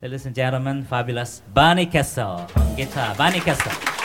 Ladies and gentlemen, fabulous Barney Kessel on guitar. Barney Kessel.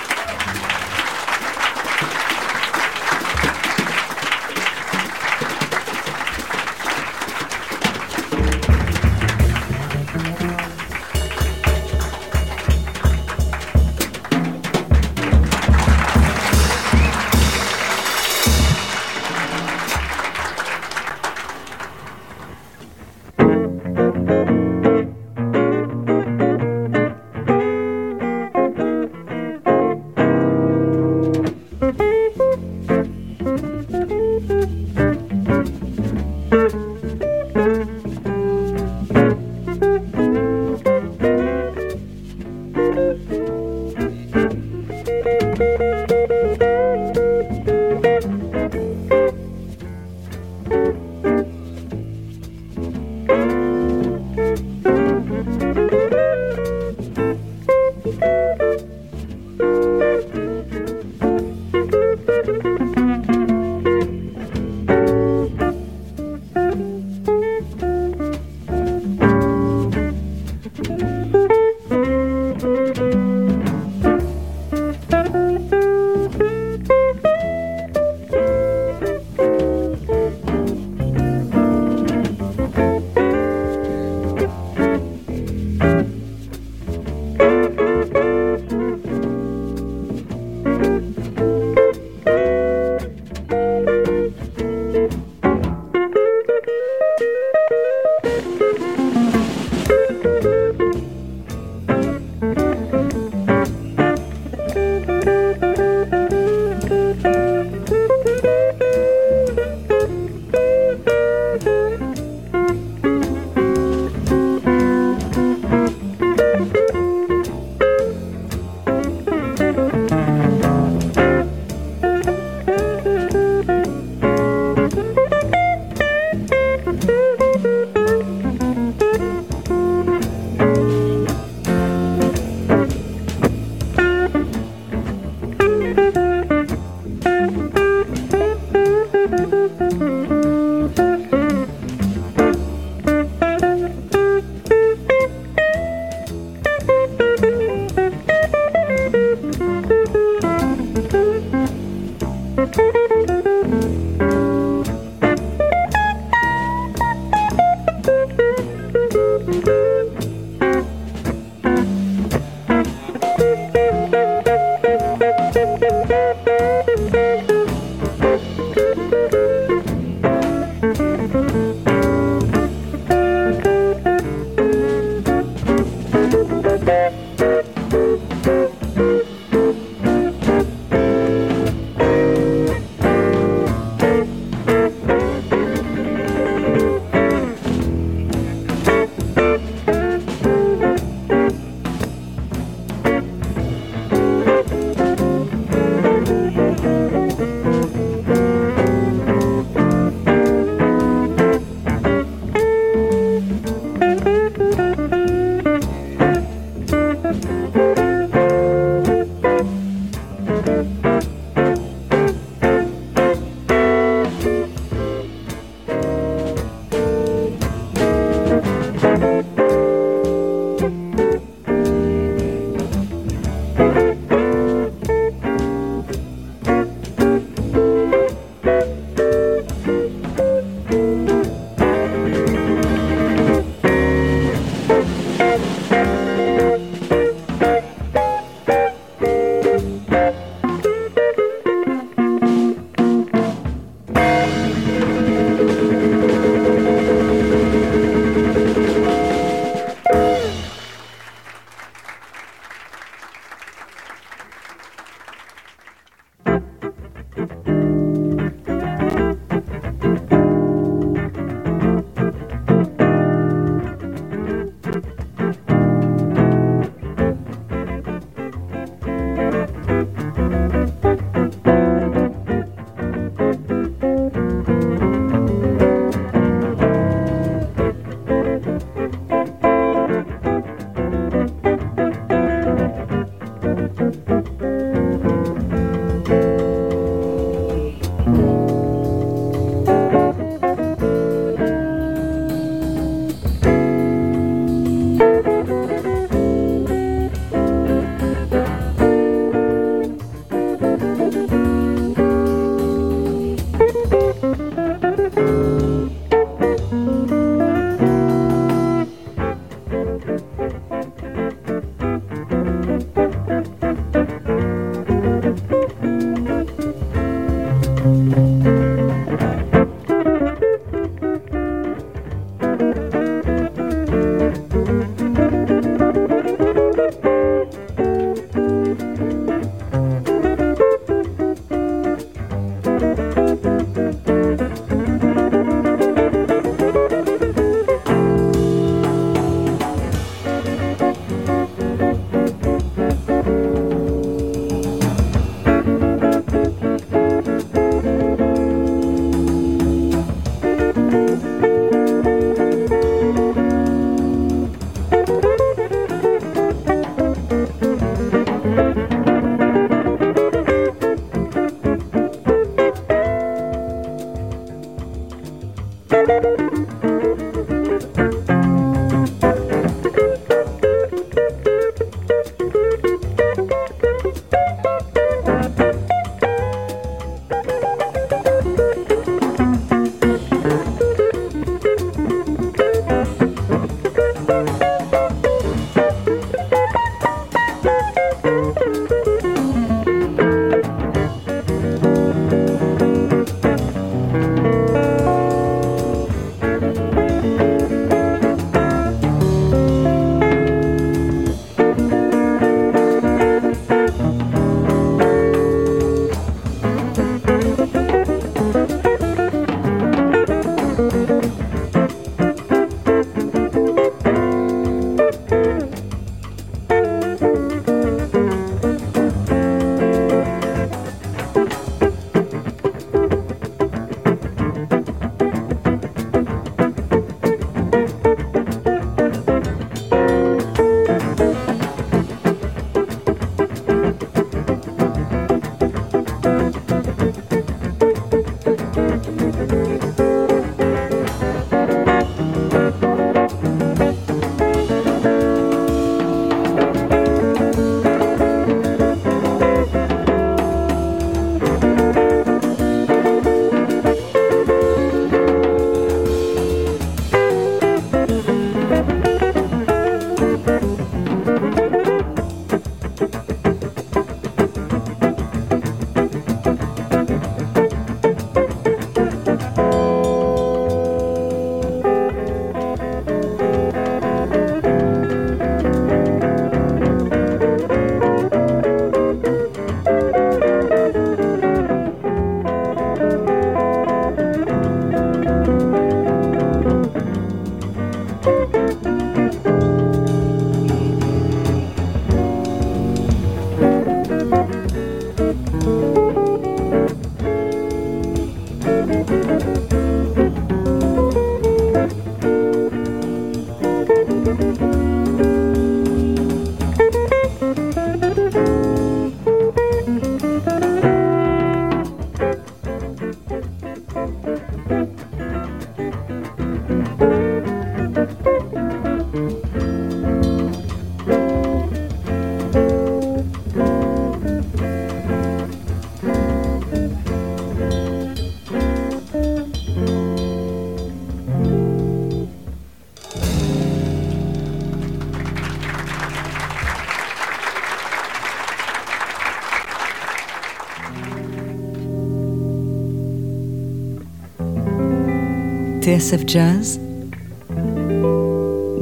TSF Jazz,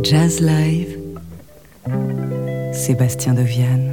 Jazz Live, Sébastien Deviane.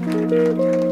Música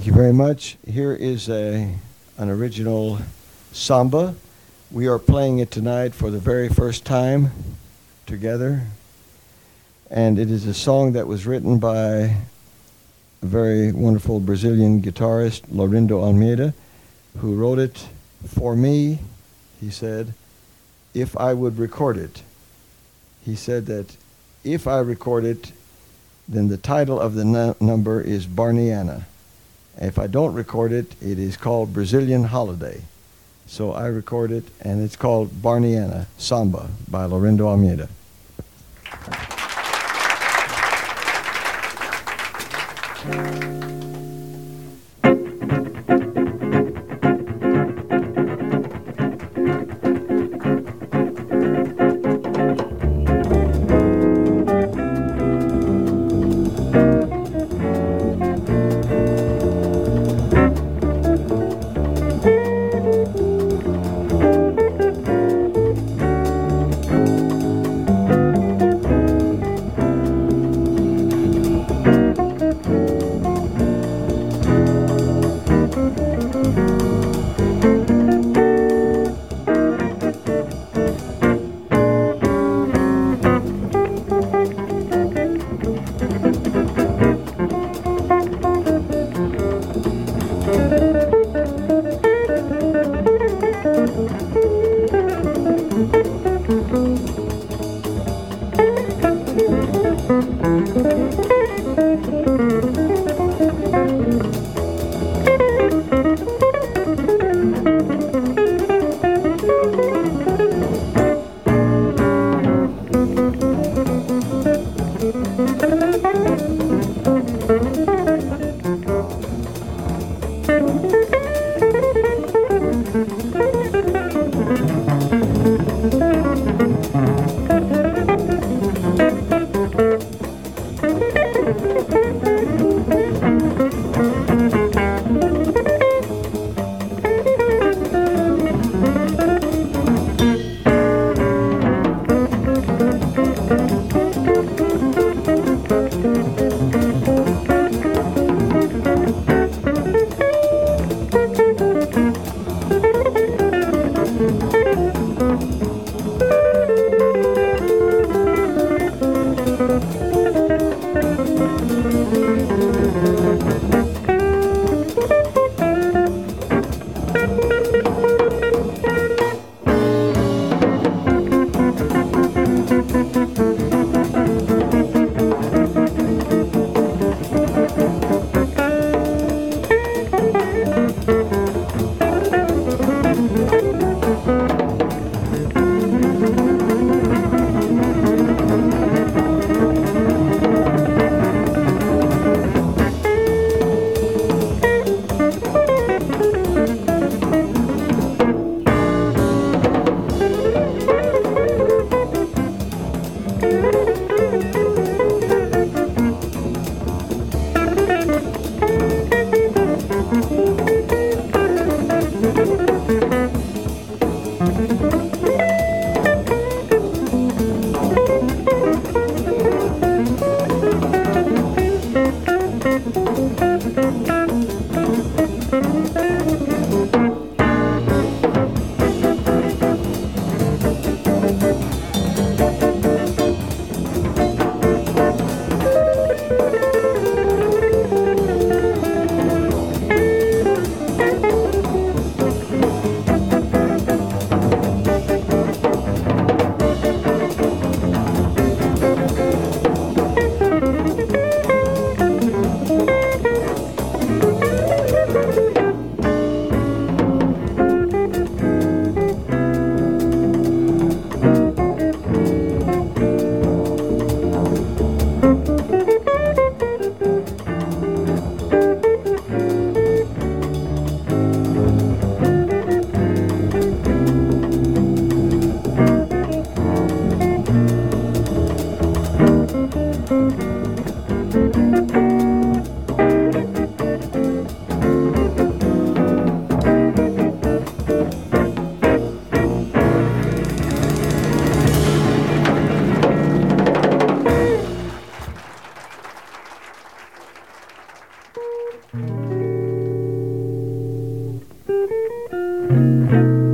Thank you very much. Here is a, an original samba. We are playing it tonight for the very first time together. And it is a song that was written by a very wonderful Brazilian guitarist, Laurindo Almeida, who wrote it for me. He said, if I would record it. He said that if I record it, then the title of the nu- number is Barniana. If I don't record it, it is called Brazilian Holiday. So I record it, and it's called Barniana Samba by Laurindo Almeida.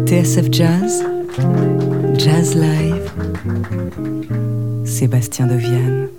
TSF Jazz, Jazz Live, Sébastien Deviane.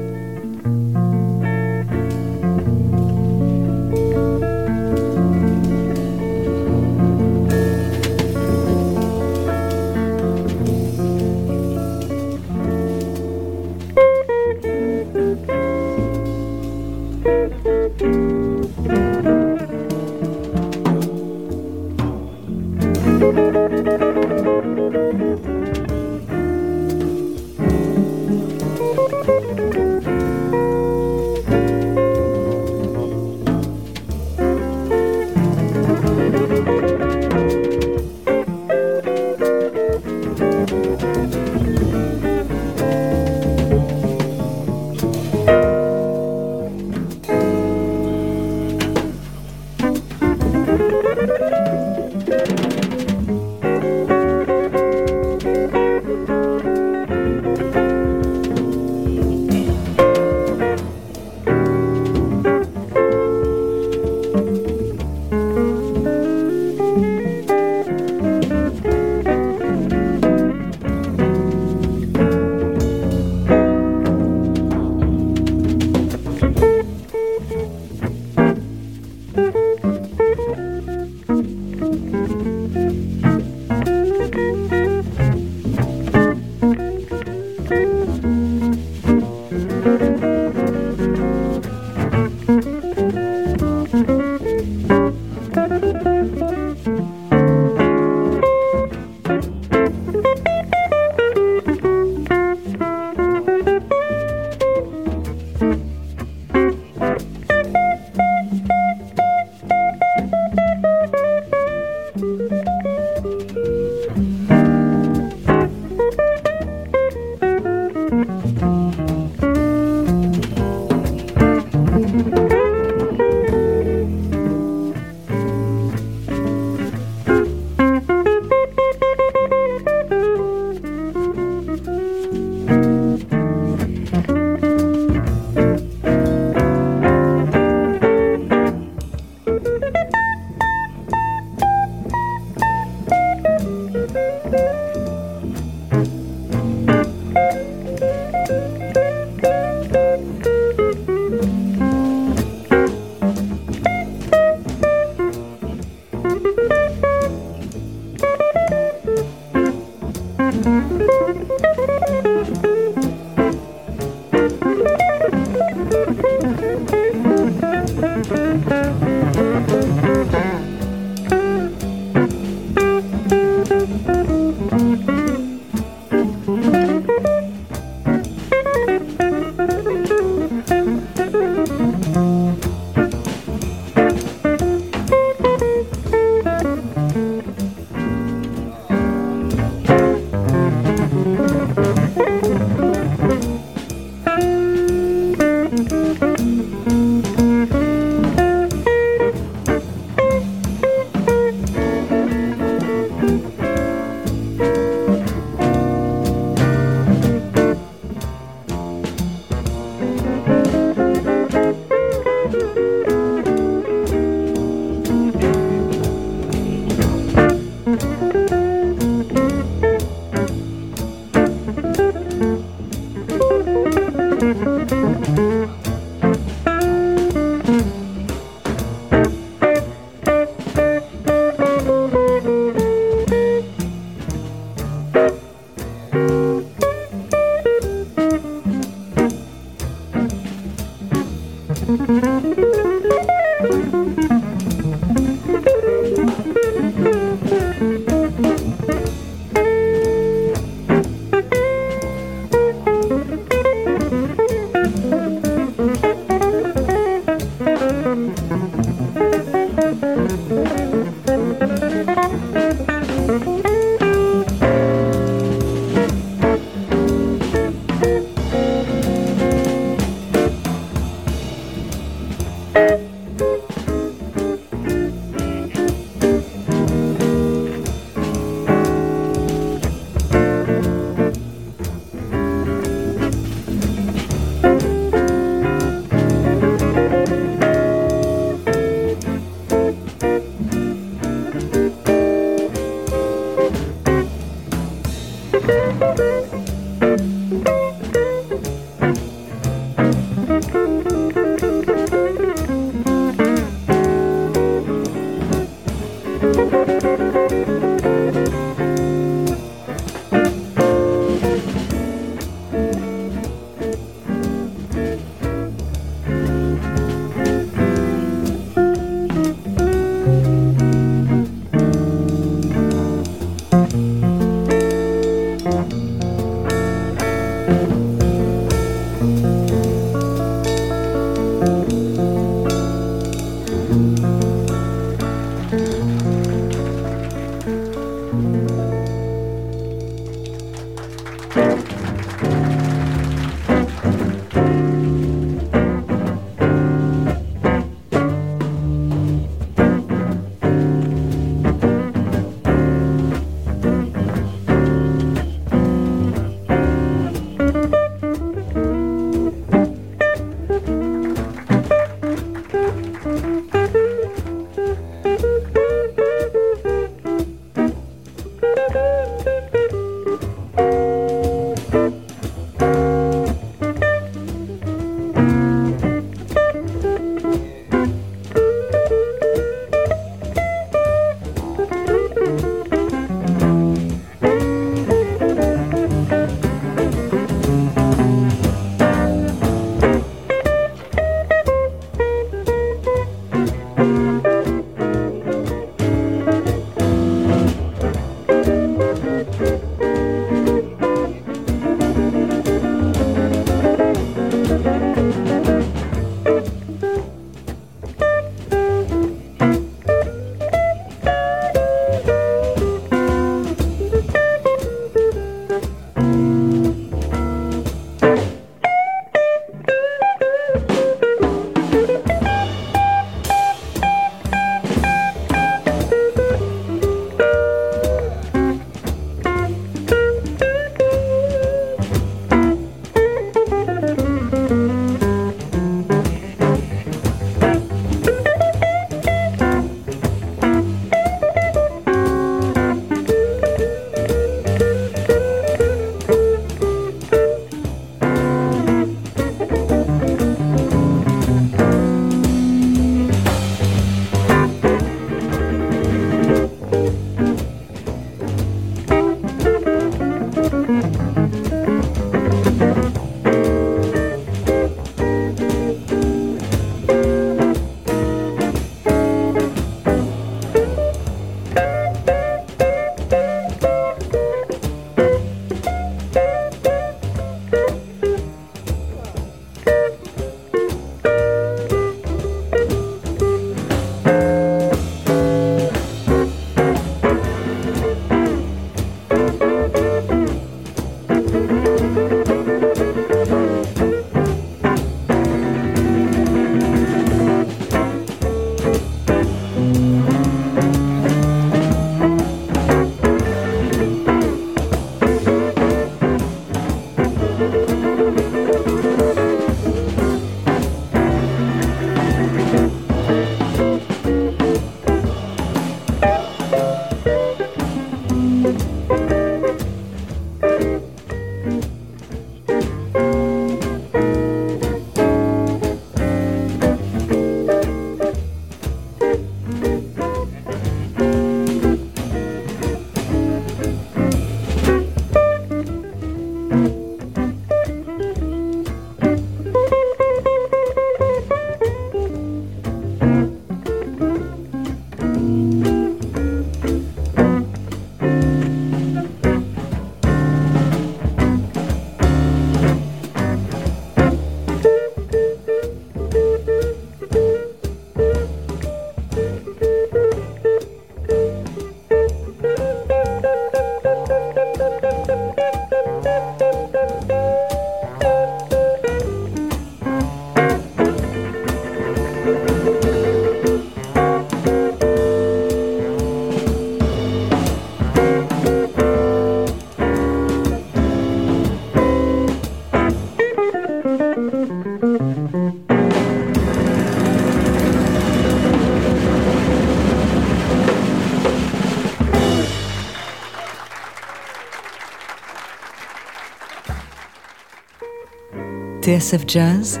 SF Jazz,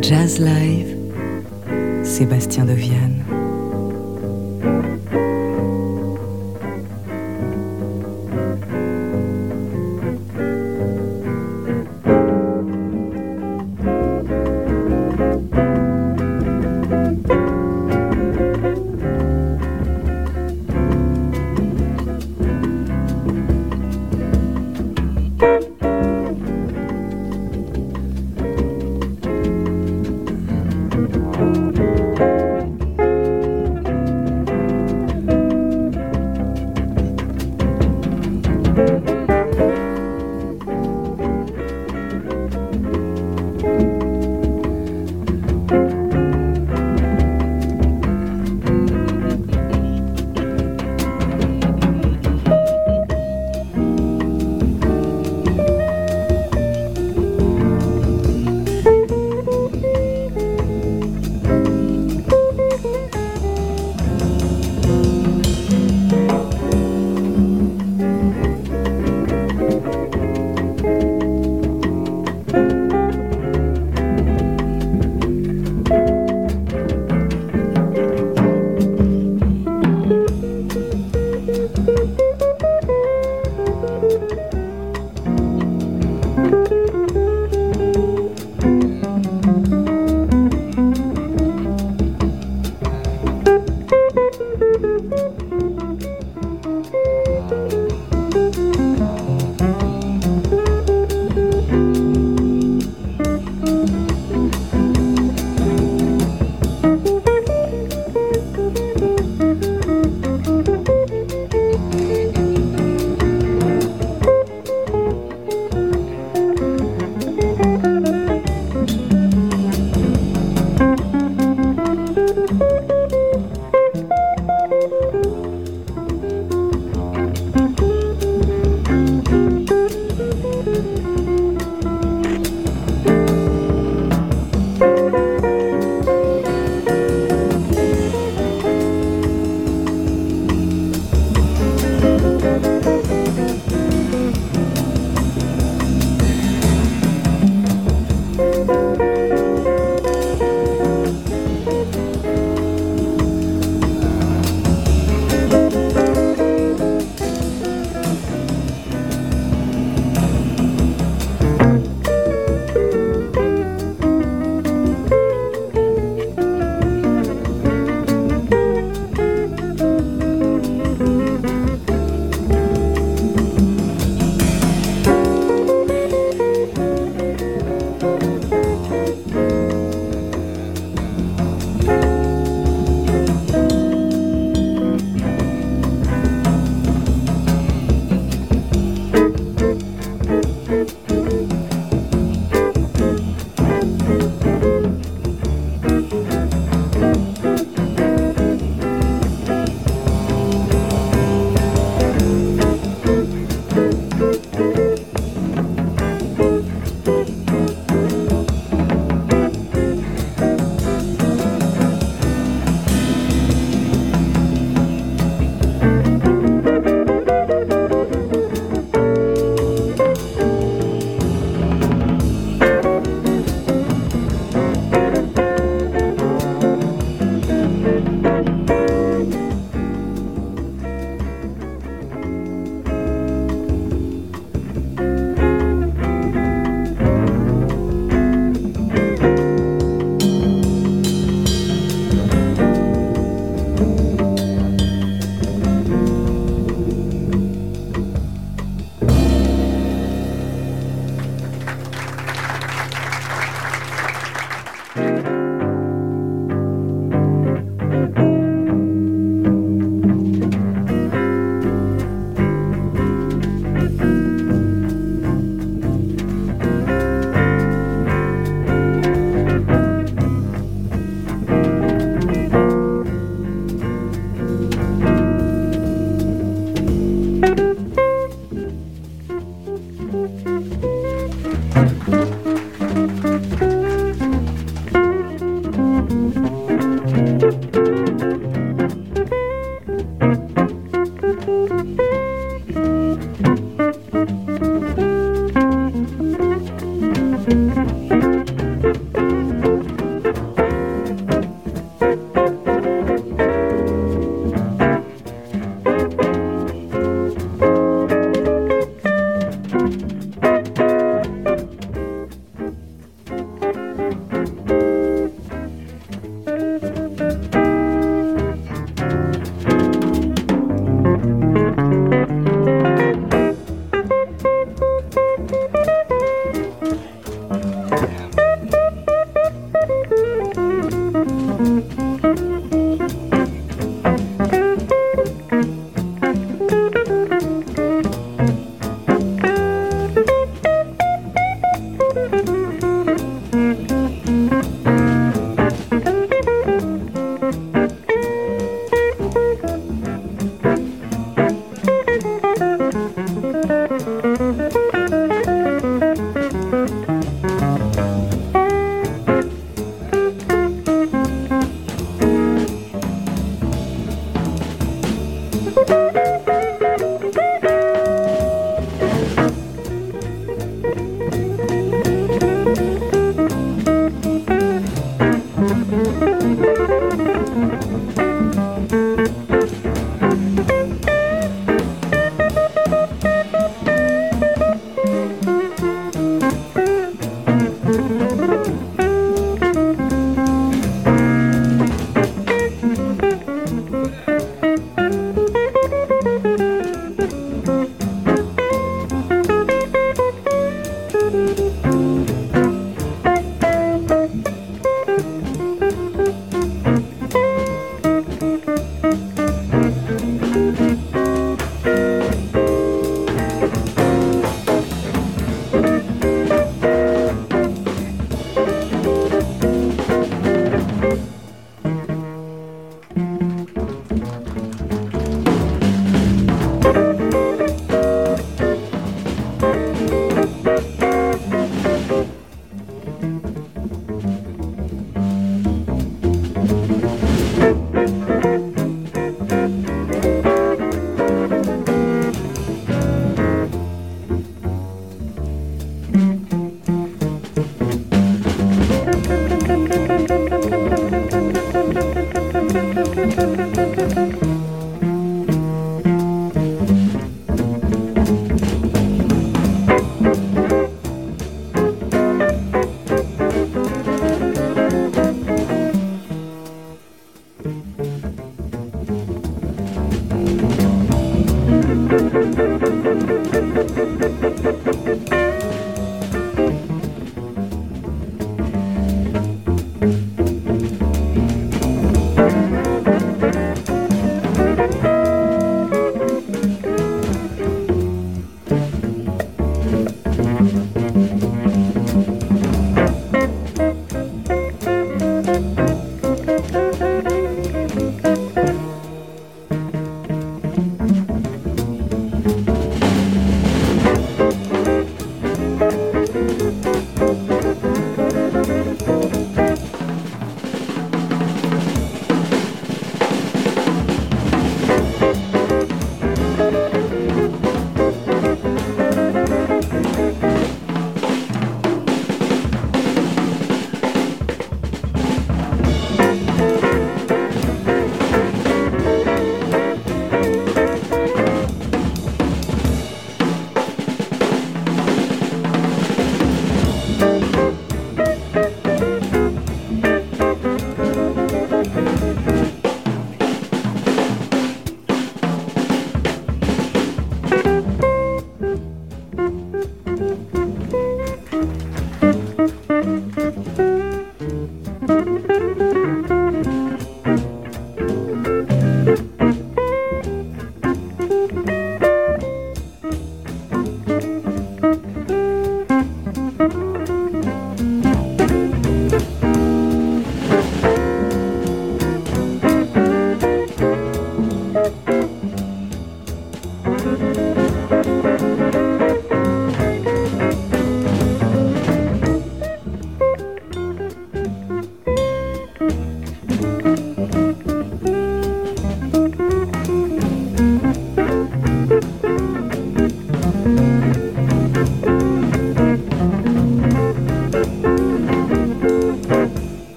Jazz Live, Sébastien Dovian. thank